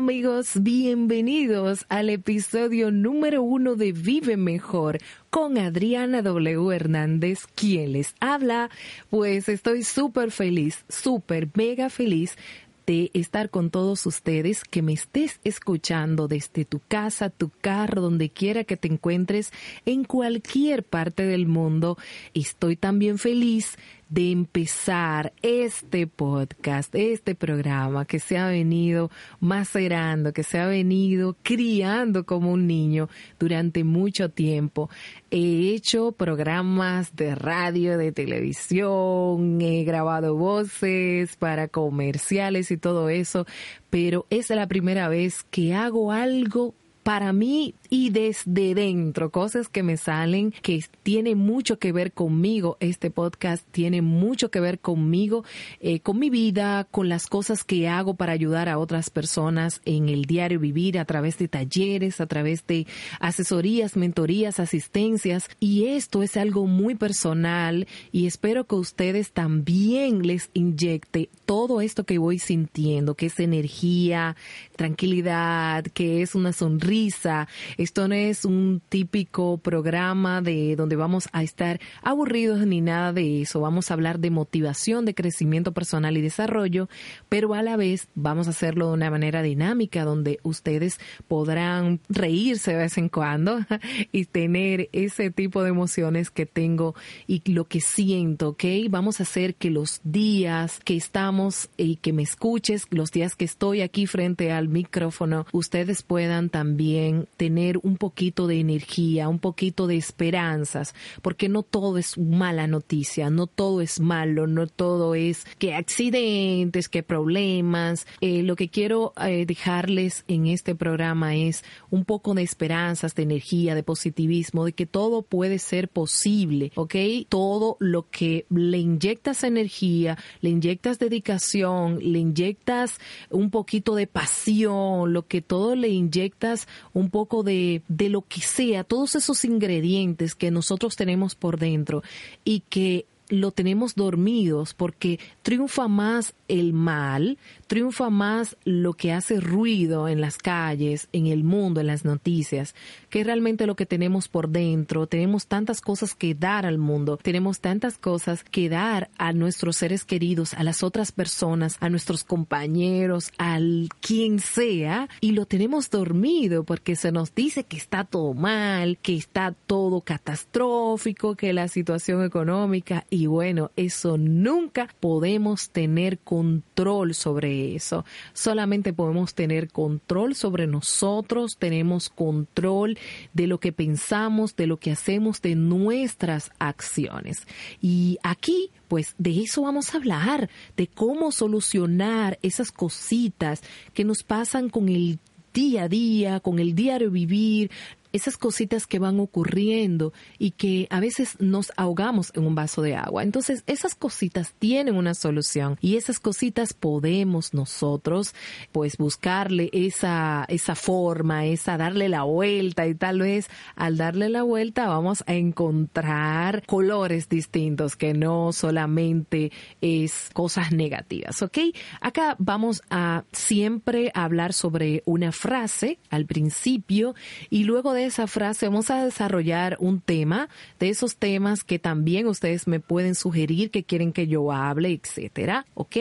amigos, bienvenidos al episodio número uno de Vive Mejor con Adriana W. Hernández, quien les habla. Pues estoy súper feliz, súper mega feliz de estar con todos ustedes, que me estés escuchando desde tu casa, tu carro, donde quiera que te encuentres, en cualquier parte del mundo. Estoy también feliz de empezar este podcast, este programa que se ha venido macerando, que se ha venido criando como un niño durante mucho tiempo. He hecho programas de radio, de televisión, he grabado voces para comerciales y todo eso, pero es la primera vez que hago algo para mí y desde dentro, cosas que me salen que tiene mucho que ver conmigo. Este podcast tiene mucho que ver conmigo, eh, con mi vida, con las cosas que hago para ayudar a otras personas en el diario vivir a través de talleres, a través de asesorías, mentorías, asistencias. Y esto es algo muy personal y espero que ustedes también les inyecte todo esto que voy sintiendo, que es energía, tranquilidad, que es una sonrisa, esto no es un típico programa de donde vamos a estar aburridos ni nada de eso. Vamos a hablar de motivación, de crecimiento personal y desarrollo, pero a la vez vamos a hacerlo de una manera dinámica donde ustedes podrán reírse de vez en cuando y tener ese tipo de emociones que tengo y lo que siento, ¿ok? Vamos a hacer que los días que estamos y que me escuches, los días que estoy aquí frente al micrófono, ustedes puedan también tener un poquito de energía, un poquito de esperanzas, porque no todo es mala noticia, no todo es malo, no todo es que accidentes, que problemas. Eh, lo que quiero eh, dejarles en este programa es un poco de esperanzas, de energía, de positivismo, de que todo puede ser posible, ¿ok? Todo lo que le inyectas energía, le inyectas dedicación, le inyectas un poquito de pasión, lo que todo le inyectas un poco de de, lo que sea, todos esos ingredientes que nosotros tenemos por dentro y que lo tenemos dormidos porque triunfa más el mal, triunfa más lo que hace ruido en las calles, en el mundo, en las noticias, que realmente lo que tenemos por dentro. Tenemos tantas cosas que dar al mundo, tenemos tantas cosas que dar a nuestros seres queridos, a las otras personas, a nuestros compañeros, al quien sea, y lo tenemos dormido porque se nos dice que está todo mal, que está todo catastrófico, que la situación económica, y bueno, eso nunca podemos tener control sobre eso. Solamente podemos tener control sobre nosotros, tenemos control de lo que pensamos, de lo que hacemos, de nuestras acciones. Y aquí pues de eso vamos a hablar, de cómo solucionar esas cositas que nos pasan con el día a día, con el diario vivir, esas cositas que van ocurriendo y que a veces nos ahogamos en un vaso de agua. Entonces, esas cositas tienen una solución y esas cositas podemos nosotros pues buscarle esa esa forma, esa darle la vuelta y tal vez al darle la vuelta vamos a encontrar colores distintos que no solamente es cosas negativas, ¿ok? Acá vamos a siempre hablar sobre una frase al principio y luego de esa frase vamos a desarrollar un tema, de esos temas que también ustedes me pueden sugerir que quieren que yo hable, etcétera, ¿ok?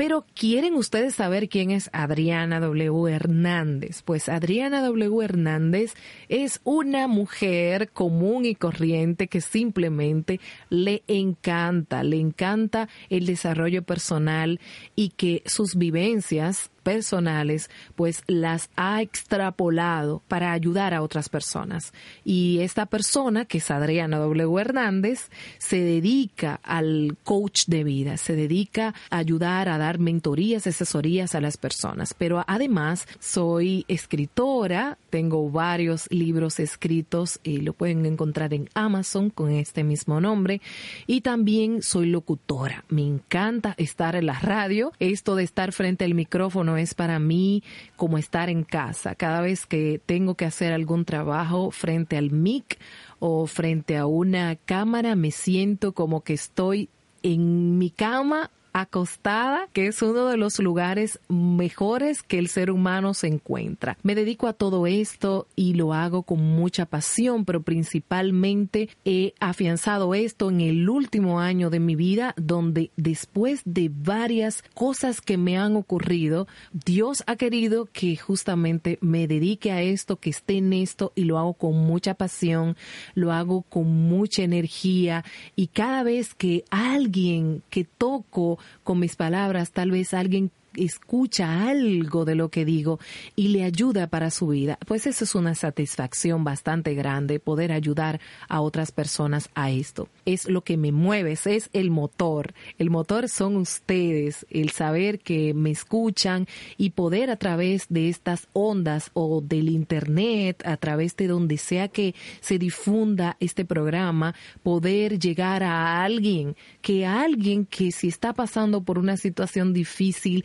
Pero ¿quieren ustedes saber quién es Adriana W. Hernández? Pues Adriana W. Hernández es una mujer común y corriente que simplemente le encanta, le encanta el desarrollo personal y que sus vivencias personales, pues las ha extrapolado para ayudar a otras personas. Y esta persona, que es Adriana W. Hernández, se dedica al coach de vida, se dedica a ayudar a dar mentorías, asesorías a las personas. Pero además soy escritora, tengo varios libros escritos y lo pueden encontrar en Amazon con este mismo nombre. Y también soy locutora. Me encanta estar en la radio. Esto de estar frente al micrófono es para mí como estar en casa. Cada vez que tengo que hacer algún trabajo frente al mic o frente a una cámara, me siento como que estoy en mi cama acostada, que es uno de los lugares mejores que el ser humano se encuentra. Me dedico a todo esto y lo hago con mucha pasión, pero principalmente he afianzado esto en el último año de mi vida, donde después de varias cosas que me han ocurrido, Dios ha querido que justamente me dedique a esto, que esté en esto y lo hago con mucha pasión, lo hago con mucha energía y cada vez que alguien que toco con mis palabras, tal vez alguien escucha algo de lo que digo y le ayuda para su vida, pues eso es una satisfacción bastante grande poder ayudar a otras personas a esto. Es lo que me mueve, es el motor. El motor son ustedes, el saber que me escuchan y poder a través de estas ondas o del internet, a través de donde sea que se difunda este programa, poder llegar a alguien, que alguien que si está pasando por una situación difícil,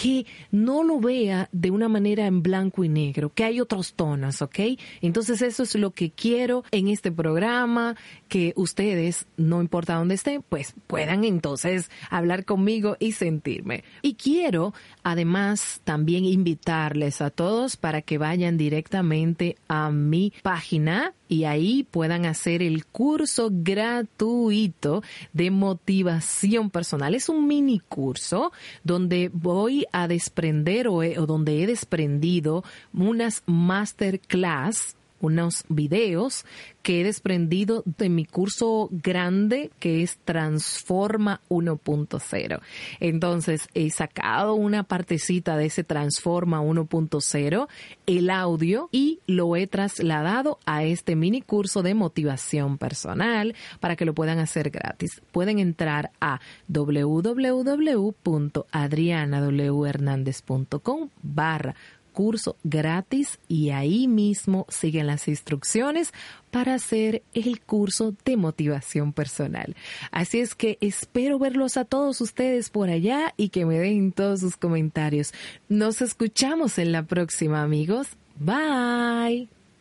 que no lo vea de una manera en blanco y negro, que hay otros tonos, ¿ok? Entonces eso es lo que quiero en este programa, que ustedes, no importa dónde estén, pues puedan entonces hablar conmigo y sentirme. Y quiero además también invitarles a todos para que vayan directamente a mi página y ahí puedan hacer el curso gratuito de motivación personal. Es un mini curso donde voy a desprender o, donde he desprendido unas masterclass unos videos que he desprendido de mi curso grande que es Transforma 1.0. Entonces he sacado una partecita de ese Transforma 1.0, el audio, y lo he trasladado a este mini curso de motivación personal para que lo puedan hacer gratis. Pueden entrar a www.adrianawhernandez.com barra curso gratis y ahí mismo siguen las instrucciones para hacer el curso de motivación personal. Así es que espero verlos a todos ustedes por allá y que me den todos sus comentarios. Nos escuchamos en la próxima amigos. Bye.